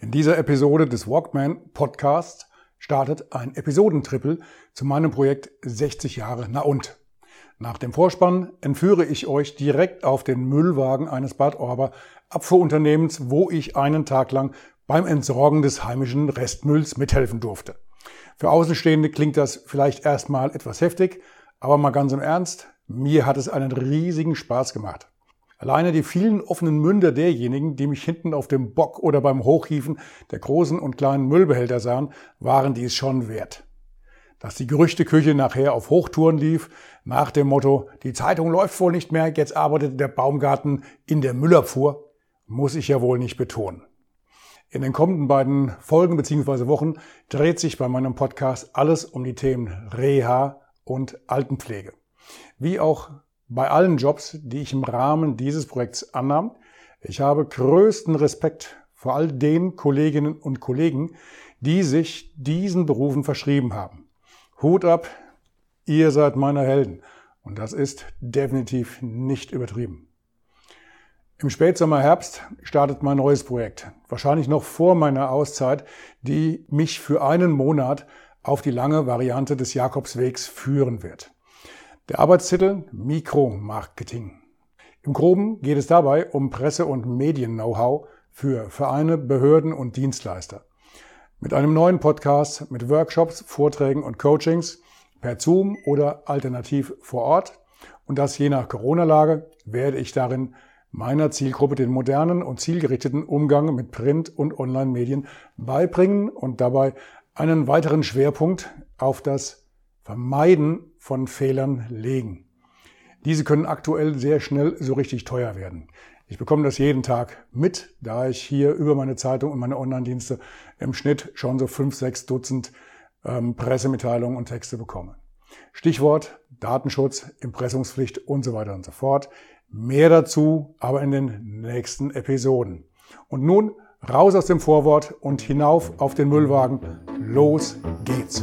In dieser Episode des Walkman Podcasts startet ein Episodentrippel zu meinem Projekt 60 Jahre Na und. Nach dem Vorspann entführe ich euch direkt auf den Müllwagen eines Bad Orber Abfuhrunternehmens, wo ich einen Tag lang beim Entsorgen des heimischen Restmülls mithelfen durfte. Für Außenstehende klingt das vielleicht erstmal etwas heftig, aber mal ganz im Ernst, mir hat es einen riesigen Spaß gemacht. Alleine die vielen offenen Münder derjenigen, die mich hinten auf dem Bock oder beim Hochhieven der großen und kleinen Müllbehälter sahen, waren dies schon wert. Dass die Gerüchteküche nachher auf Hochtouren lief, nach dem Motto, die Zeitung läuft wohl nicht mehr, jetzt arbeitet der Baumgarten in der Müllabfuhr, muss ich ja wohl nicht betonen. In den kommenden beiden Folgen bzw. Wochen dreht sich bei meinem Podcast alles um die Themen Reha und Altenpflege. Wie auch bei allen Jobs, die ich im Rahmen dieses Projekts annahm. Ich habe größten Respekt vor all den Kolleginnen und Kollegen, die sich diesen Berufen verschrieben haben. Hut ab, ihr seid meine Helden. Und das ist definitiv nicht übertrieben. Im Spätsommer Herbst startet mein neues Projekt. Wahrscheinlich noch vor meiner Auszeit, die mich für einen Monat auf die lange Variante des Jakobswegs führen wird. Der Arbeitstitel Mikromarketing. Im Groben geht es dabei um Presse- und Medien-Know-how für Vereine, Behörden und Dienstleister. Mit einem neuen Podcast mit Workshops, Vorträgen und Coachings per Zoom oder alternativ vor Ort. Und das je nach Corona-Lage werde ich darin meiner Zielgruppe den modernen und zielgerichteten Umgang mit Print- und Online-Medien beibringen und dabei einen weiteren Schwerpunkt auf das Vermeiden von Fehlern legen. Diese können aktuell sehr schnell so richtig teuer werden. Ich bekomme das jeden Tag mit, da ich hier über meine Zeitung und meine Online-Dienste im Schnitt schon so fünf, sechs Dutzend ähm, Pressemitteilungen und Texte bekomme. Stichwort Datenschutz, Impressungspflicht und so weiter und so fort. Mehr dazu aber in den nächsten Episoden. Und nun raus aus dem Vorwort und hinauf auf den Müllwagen. Los geht's!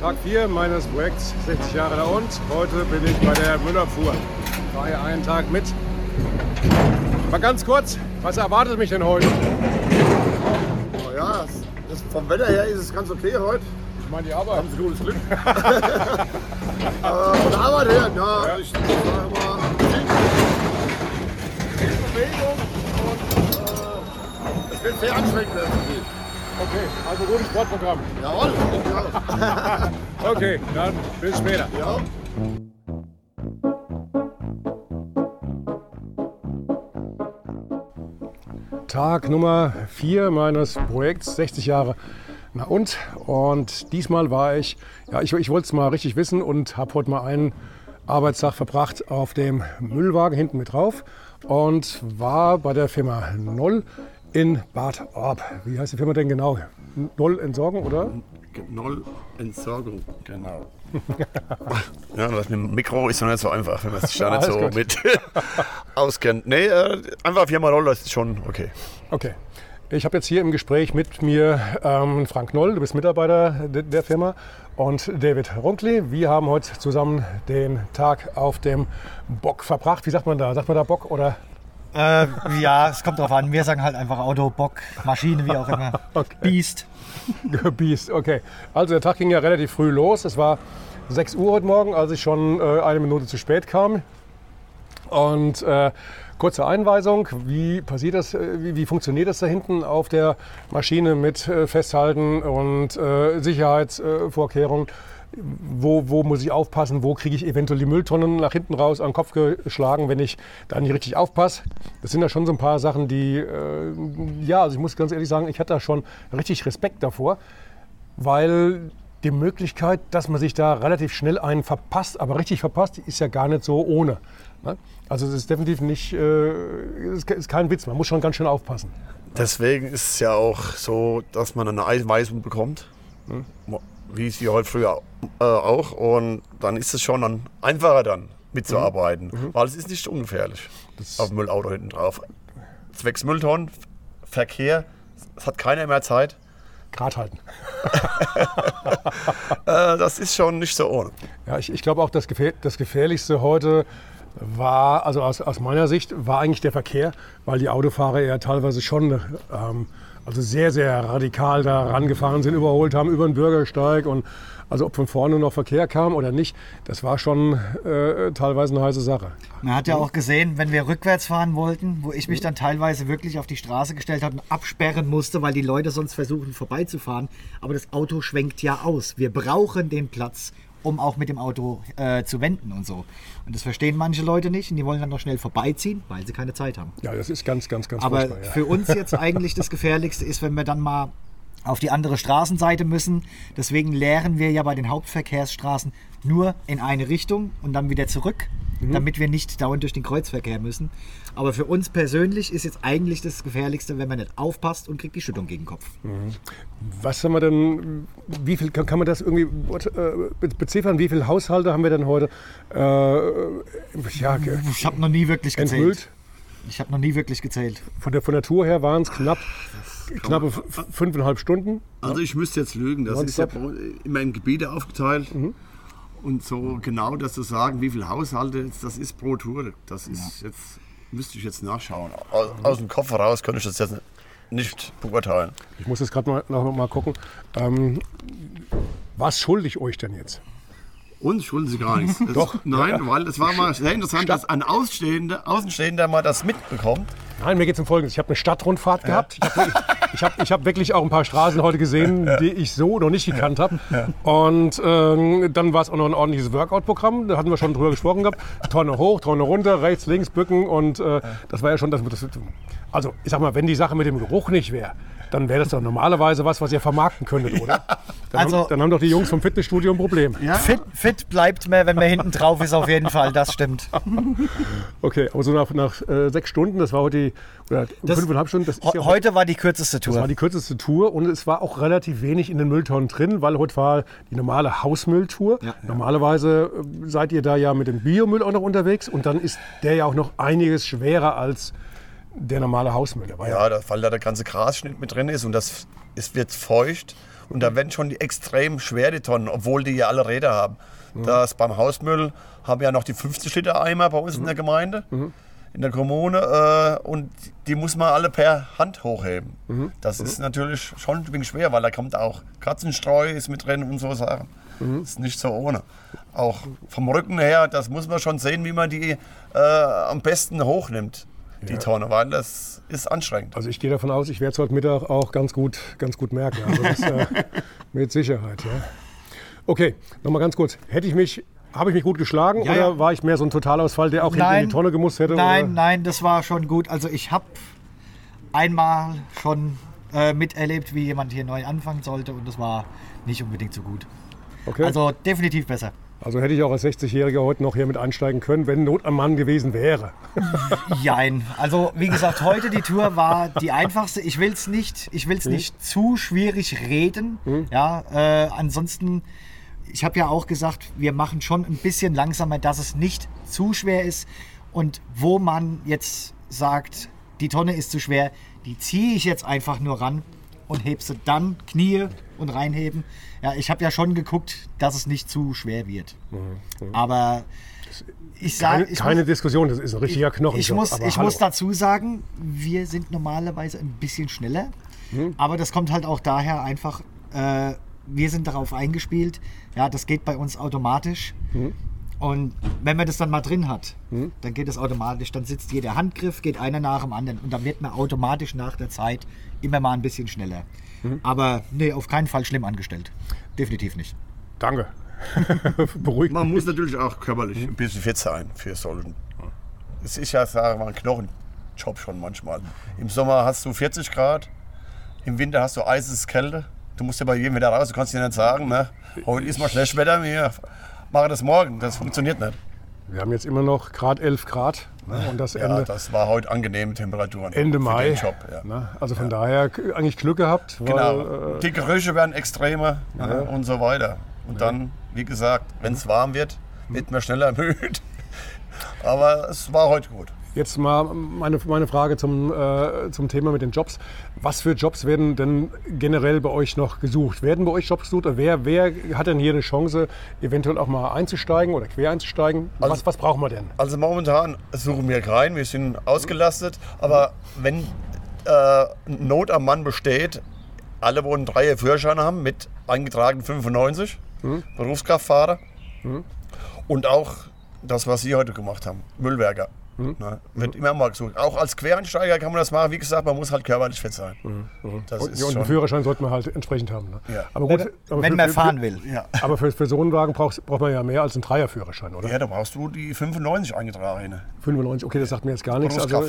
Tag 4 meines Projekts 60 Jahre da und. Heute bin ich bei der Müllerfuhr. Ich fahre hier einen Tag mit. Mal ganz kurz, was erwartet mich denn heute? Oh ja, das, das, vom Wetter her ist es ganz okay heute. Ich meine die Arbeit. Haben Sie gutes Glück. Aber von der Arbeit her, ja, ja. ich sage viel Bewegung und äh, es wird sehr anstrengend werden. Okay, also gutes Sportprogramm. Jawohl. okay, dann bis später. Ja. Tag Nummer 4 meines Projekts 60 Jahre. Na und? Und diesmal war ich, ja, ich, ich wollte es mal richtig wissen und habe heute mal einen Arbeitstag verbracht auf dem Müllwagen hinten mit drauf und war bei der Firma Noll in Bad Orb. Wie heißt die Firma denn genau? Noll Entsorgung, oder? Noll Entsorgung, genau. ja, das mit dem Mikro ist noch nicht so einfach, wenn man sich da nicht so gut. mit auskennt. Nee, äh, einfach Firma Noll, das ist schon okay. Okay. Ich habe jetzt hier im Gespräch mit mir ähm, Frank Noll, du bist Mitarbeiter de der Firma, und David Runkli. Wir haben heute zusammen den Tag auf dem Bock verbracht. Wie sagt man da? Sagt man da Bock oder äh, ja, es kommt drauf an. Wir sagen halt einfach Auto, Bock, Maschine, wie auch immer. Okay. Beast. Beast, okay. Also der Tag ging ja relativ früh los. Es war 6 Uhr heute Morgen, als ich schon äh, eine Minute zu spät kam. Und äh, kurze Einweisung, wie passiert das, äh, wie, wie, funktioniert das da hinten auf der Maschine mit äh, Festhalten und äh, Sicherheitsvorkehrungen? Wo, wo muss ich aufpassen, wo kriege ich eventuell die Mülltonnen nach hinten raus an den Kopf geschlagen, wenn ich da nicht richtig aufpasse. Das sind ja schon so ein paar Sachen, die, äh, ja, also ich muss ganz ehrlich sagen, ich hatte da schon richtig Respekt davor, weil die Möglichkeit, dass man sich da relativ schnell einen verpasst, aber richtig verpasst, ist ja gar nicht so ohne. Ne? Also es ist definitiv nicht, äh, ist kein Witz, man muss schon ganz schön aufpassen. Deswegen ist es ja auch so, dass man eine Einweisung bekommt, hm. Wie es hier heute früher äh, auch. Und dann ist es schon dann einfacher dann mitzuarbeiten, mhm. mhm. weil es ist nicht ungefährlich das auf dem Müllauto hinten drauf. Zwecks Mülltonnen, Verkehr, es hat keiner mehr Zeit. Grad halten. Äh, das ist schon nicht so ohne. Ja, ich, ich glaube auch, das, Gefähr das Gefährlichste heute war, also aus, aus meiner Sicht, war eigentlich der Verkehr, weil die Autofahrer ja teilweise schon ähm, also sehr, sehr radikal da rangefahren sind, überholt haben über den Bürgersteig und also ob von vorne noch Verkehr kam oder nicht, das war schon äh, teilweise eine heiße Sache. Man hat ja auch gesehen, wenn wir rückwärts fahren wollten, wo ich mich dann teilweise wirklich auf die Straße gestellt habe und absperren musste, weil die Leute sonst versuchen vorbeizufahren. Aber das Auto schwenkt ja aus. Wir brauchen den Platz, um auch mit dem Auto äh, zu wenden und so. Und das verstehen manche Leute nicht und die wollen dann noch schnell vorbeiziehen, weil sie keine Zeit haben. Ja, das ist ganz, ganz, ganz Aber ja. für uns jetzt eigentlich das Gefährlichste ist, wenn wir dann mal auf die andere Straßenseite müssen. Deswegen leeren wir ja bei den Hauptverkehrsstraßen nur in eine Richtung und dann wieder zurück, mhm. damit wir nicht dauernd durch den Kreuzverkehr müssen. Aber für uns persönlich ist jetzt eigentlich das Gefährlichste, wenn man nicht aufpasst und kriegt die Schüttung gegen den Kopf. Mhm. Was haben wir denn, wie viel kann, kann man das irgendwie äh, beziffern? Wie viele Haushalte haben wir denn heute? Äh, ja, ich habe noch nie wirklich gezählt. Entmüllt? Ich habe noch nie wirklich gezählt. Von der, von der Tour her waren es knapp knappe fünfeinhalb Stunden. Also ich müsste jetzt lügen, das ist ja immer in Gebiete aufgeteilt. Mhm. Und so genau das zu sagen, wie viele Haushalte das ist pro Tour, das ist ja. jetzt, müsste ich jetzt nachschauen. Aus, aus, dem Kopf heraus könnte ich das jetzt nicht beurteilen. Ich muss jetzt gerade mal, noch mal gucken. Ähm, was schulde ich euch denn jetzt? Uns schulden sie gar nichts. Das, Doch. Nein, ja. weil es war mal sehr interessant, Stadt. dass ein Außenstehender, Außenstehender mal das mitbekommt. Nein, mir geht es um Folgendes. Ich habe eine Stadtrundfahrt ja. gehabt. Ich habe ich hab, hab wirklich auch ein paar Straßen heute gesehen, ja. die ich so noch nicht gekannt habe. Und ähm, dann war es auch noch ein ordentliches Workout-Programm. Da hatten wir schon drüber gesprochen gehabt. Tonne hoch, Tonne runter, rechts, links, bücken. Und äh, das war ja schon das, das. Also, ich sag mal, wenn die Sache mit dem Geruch nicht wäre, dann wäre das doch normalerweise was, was ihr vermarkten könntet, oder? Dann, also, haben, dann haben doch die Jungs vom Fitnessstudio ein Problem. Ja? Fit, fit, bleibt mehr, wenn man hinten drauf ist, auf jeden Fall, das stimmt. Okay, aber so nach, nach äh, sechs Stunden, das war heute die, oder das, fünfeinhalb Stunden. Das ja heute war die kürzeste Tour. Das war die kürzeste Tour und es war auch relativ wenig in den Mülltonnen drin, weil heute war die normale Hausmülltour. Ja, Normalerweise äh, seid ihr da ja mit dem Biomüll auch noch unterwegs und dann ist der ja auch noch einiges schwerer als der normale Hausmüll. ja, ja, weil da der ganze Grasschnitt mit drin ist und das es wird feucht. Und da werden schon die extrem schwer die Tonnen, obwohl die ja alle Räder haben. Mhm. Das beim Hausmüll haben wir ja noch die 50 Liter Eimer bei uns mhm. in der Gemeinde, mhm. in der Kommune. Äh, und die muss man alle per Hand hochheben. Mhm. Das ist mhm. natürlich schon ein wenig schwer, weil da kommt auch Katzenstreu ist mit drin und so Sachen. Mhm. Ist nicht so ohne. Auch vom Rücken her, das muss man schon sehen, wie man die äh, am besten hochnimmt die ja. Tonne, weil das ist anstrengend. Also ich gehe davon aus, ich werde es heute Mittag auch ganz gut, ganz gut merken. Also das, äh, mit Sicherheit. Ja. Okay, nochmal ganz kurz. Hätte ich mich habe ich mich gut geschlagen ja, oder ja. war ich mehr so ein Totalausfall, der auch nein, in die Tonne gemusst hätte? Nein, oder? nein, das war schon gut. Also ich habe einmal schon äh, miterlebt, wie jemand hier neu anfangen sollte und das war nicht unbedingt so gut. Okay. Also definitiv besser. Also hätte ich auch als 60-Jähriger heute noch hier mit einsteigen können, wenn Not am Mann gewesen wäre. Jein. Also wie gesagt, heute die Tour war die einfachste. Ich will es nicht, ich will's mhm. nicht zu schwierig reden. Mhm. Ja, äh, ansonsten, ich habe ja auch gesagt, wir machen schon ein bisschen langsamer, dass es nicht zu schwer ist. Und wo man jetzt sagt, die Tonne ist zu schwer, die ziehe ich jetzt einfach nur ran und heb sie dann Knie und reinheben. Ja, ich habe ja schon geguckt, dass es nicht zu schwer wird. Mhm. Aber ich sage. Keine, keine Diskussion, das ist ein richtiger Knochen. Ich, muss, ich muss dazu sagen, wir sind normalerweise ein bisschen schneller. Mhm. Aber das kommt halt auch daher einfach, äh, wir sind darauf eingespielt. Ja, das geht bei uns automatisch. Mhm. Und wenn man das dann mal drin hat, mhm. dann geht es automatisch. Dann sitzt jeder Handgriff, geht einer nach dem anderen. Und dann wird man automatisch nach der Zeit immer mal ein bisschen schneller. Mhm. Aber nee, auf keinen Fall schlimm angestellt. Definitiv nicht. Danke. Beruhigt. Man muss natürlich auch körperlich ein bisschen fit sein für solchen. Es ist ja, sagen wir mal, ein Knochenjob schon manchmal. Im Sommer hast du 40 Grad, im Winter hast du eises Kälte. Du musst ja bei jedem wieder raus, du kannst dir nicht sagen, ne? heute ist mal schlecht Wetter, wir machen das morgen. Das funktioniert nicht. Wir haben jetzt immer noch Grad 11 Grad. Ne? Und das Ja, Ende, das war heute angenehme Temperaturen. Ende Mai. Job, ja. ne? Also von daher k- eigentlich Glück gehabt. Weil, Genau. äh, Die Gerüche werden extremer ne, und so weiter. Und dann, wie gesagt, wenn es warm wird, wird man schneller müde. Aber es war heute gut. Jetzt mal meine, meine Frage zum, äh, zum Thema mit den Jobs. Was für Jobs werden denn generell bei euch noch gesucht? Werden bei euch Jobs gesucht? Oder wer, wer hat denn hier eine Chance, eventuell auch mal einzusteigen oder quer einzusteigen? Also- was, was brauchen wir denn? Also momentan suchen wir rein, wir sind ausgelastet. Aber wenn äh, Not am Mann besteht, alle, wo einen Dreier Führerschein haben, mit eingetragen 95, Berufskraftfahrer. Und auch das, was Sie heute gemacht haben, Müllwerker. Ne, wird immer mal gesucht. Auch als Quereinsteiger kann man das machen. Wie gesagt, man muss halt körperlich fit sein. Das Und, ist ja, und schon, einen Führerschein sollte man halt entsprechend haben. Ne? Ja. Aber gut, Wenn, aber wenn für- man für- fahren will. ja. Aber für, für so einen Wagen braucht, braucht man ja mehr als einen Dreierführerschein, oder? ja, da brauchst du die 95 eingetragene 95, okay, das sagt mir jetzt gar nichts. Also,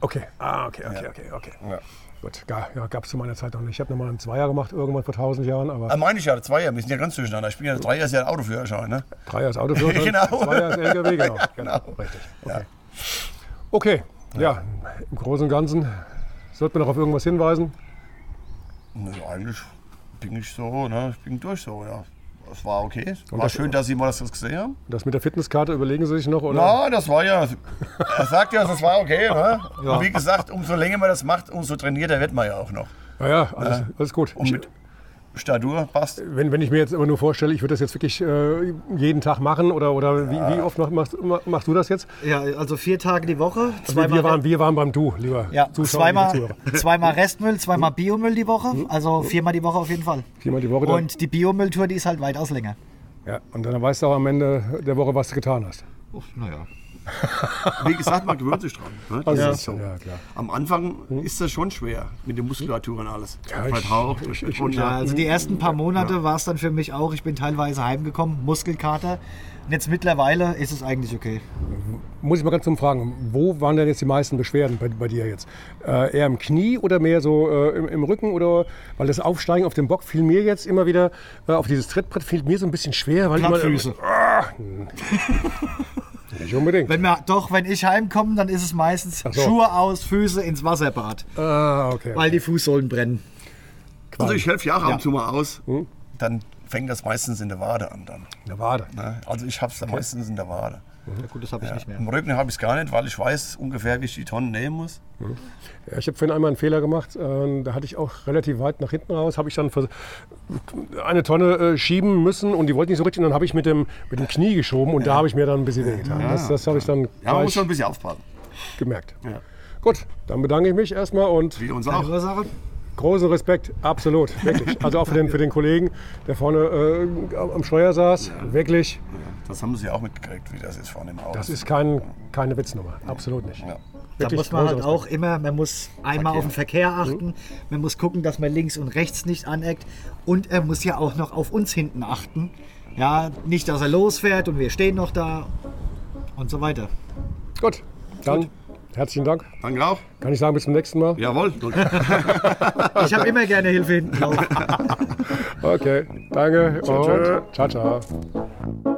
okay, ah, okay, okay, Ja. okay, okay. Ja. Gut, ja, gab es zu meiner Zeit noch nicht. Ich habe noch mal einen Zweier gemacht, irgendwann vor 1000 Jahren, aber Ah, meine ich ja, Zweier, wir sind ja ganz durcheinander. Ich bin ja Dreier, ist ja Autoführerschein. Ne? Dreier ist Autoführerschein, Genau. Zweier ist LKW, genau. genau. Genau. Richtig, okay. Okay, ja, im Großen und Ganzen sollte man noch auf irgendwas hinweisen. Ne, eigentlich bin ich so, ne? ich bin durch so, ja. Es war okay. War das- schön, dass Sie mal das gesehen haben. Das mit der Fitnesskarte überlegen Sie sich noch, oder? Na, das war ja, er sagt ja, das war okay. Ne? Und wie gesagt, umso länger man das macht, umso trainierter wird man ja auch noch. Ja, ja, alles, alles gut. Und mit Statur passt. Wenn, wenn ich mir jetzt aber nur vorstelle, ich würde das jetzt wirklich äh, jeden Tag machen oder, oder wie, wie oft mach- machst, machst du das jetzt? Ja, also vier Tage die Woche. Also wir, waren, wir waren beim Du, lieber ja, Zuschauer, zweimal, zweimal Restmüll, zweimal Biomüll die Woche. Also viermal die Woche auf jeden Fall. Viermal die Woche. Dann, Und die Biomülltour, die ist halt weitaus länger. ja, und dann weißt du auch am Ende der Woche, was du getan hast. Naja. Wie gesagt, man gewöhnt sich dran. Ne? Das Also, ist so. ja, klar. Am Anfang ist das schon schwer mit der Muskulatur und alles. Ja, Ja, ich- Vertaucht. ich- ich- und, ich- Ja, also die ersten paar Monate war es dann für mich auch. Ich bin teilweise heimgekommen, Muskelkater. Und jetzt mittlerweile ist es eigentlich okay. Muss ich mal ganz zum Fragen, wo waren denn jetzt die meisten Beschwerden bei, bei dir jetzt? Äh, eher im Knie oder mehr so äh, im, im Rücken? Oder weil das Aufsteigen auf dem Bock fiel mir jetzt immer wieder, äh, auf dieses Trittbrett fiel mir so ein bisschen schwer. Weil ich mal- Plattfüße. Ah, nicht unbedingt. Wenn wir, doch, wenn ich heimkomme, dann ist es meistens so. Schuhe aus, Füße ins Wasserbad, Ah, okay. weil die Fußsohlen brennen. Also ich helfe ja auch ab und zu mal aus. Dann fängt das meistens in der Wade an dann. Eine Wade. Ne? Also ich habe es dann meistens in der Wade. Ja, gut, das habe ich nicht mehr. Im Rücken habe ich es gar nicht, weil ich weiß ungefähr, wie ich die Tonnen nehmen muss. Ja, ich habe vorhin einmal einen Fehler gemacht. Äh, da hatte ich auch relativ weit nach hinten raus, habe ich dann eine Tonne äh, schieben müssen und die wollte nicht so richtig. Und dann habe ich mit dem, mit dem Knie geschoben und da habe ich mir dann ein bisschen wehgetan. Das, das habe ich dann Ja, man muss schon ein bisschen aufpassen. gemerkt. Ja. Gut, dann bedanke ich mich erstmal und Wie uns auch. Großen Respekt, absolut, wirklich. Also auch für den, für den Kollegen, der vorne äh, am Steuer saß, wirklich. Das haben sie auch mitgekriegt, wie das ist vorne im Auto. Das ist kein, keine Witznummer, absolut nicht. ja. Da muss man halt auch immer, man muss einmal auf den Verkehr Mhm. achten, man muss gucken, dass man links und rechts nicht aneckt und er muss ja auch noch auf uns hinten achten. Ja, nicht, dass er losfährt und wir stehen noch da und so weiter. Gut, dann herzlichen Dank. Danke auch. Kann ich sagen, bis zum nächsten Mal? Jawohl. Ich habe immer gerne Hilfe hinten drauf. Okay, danke und ciao, ciao.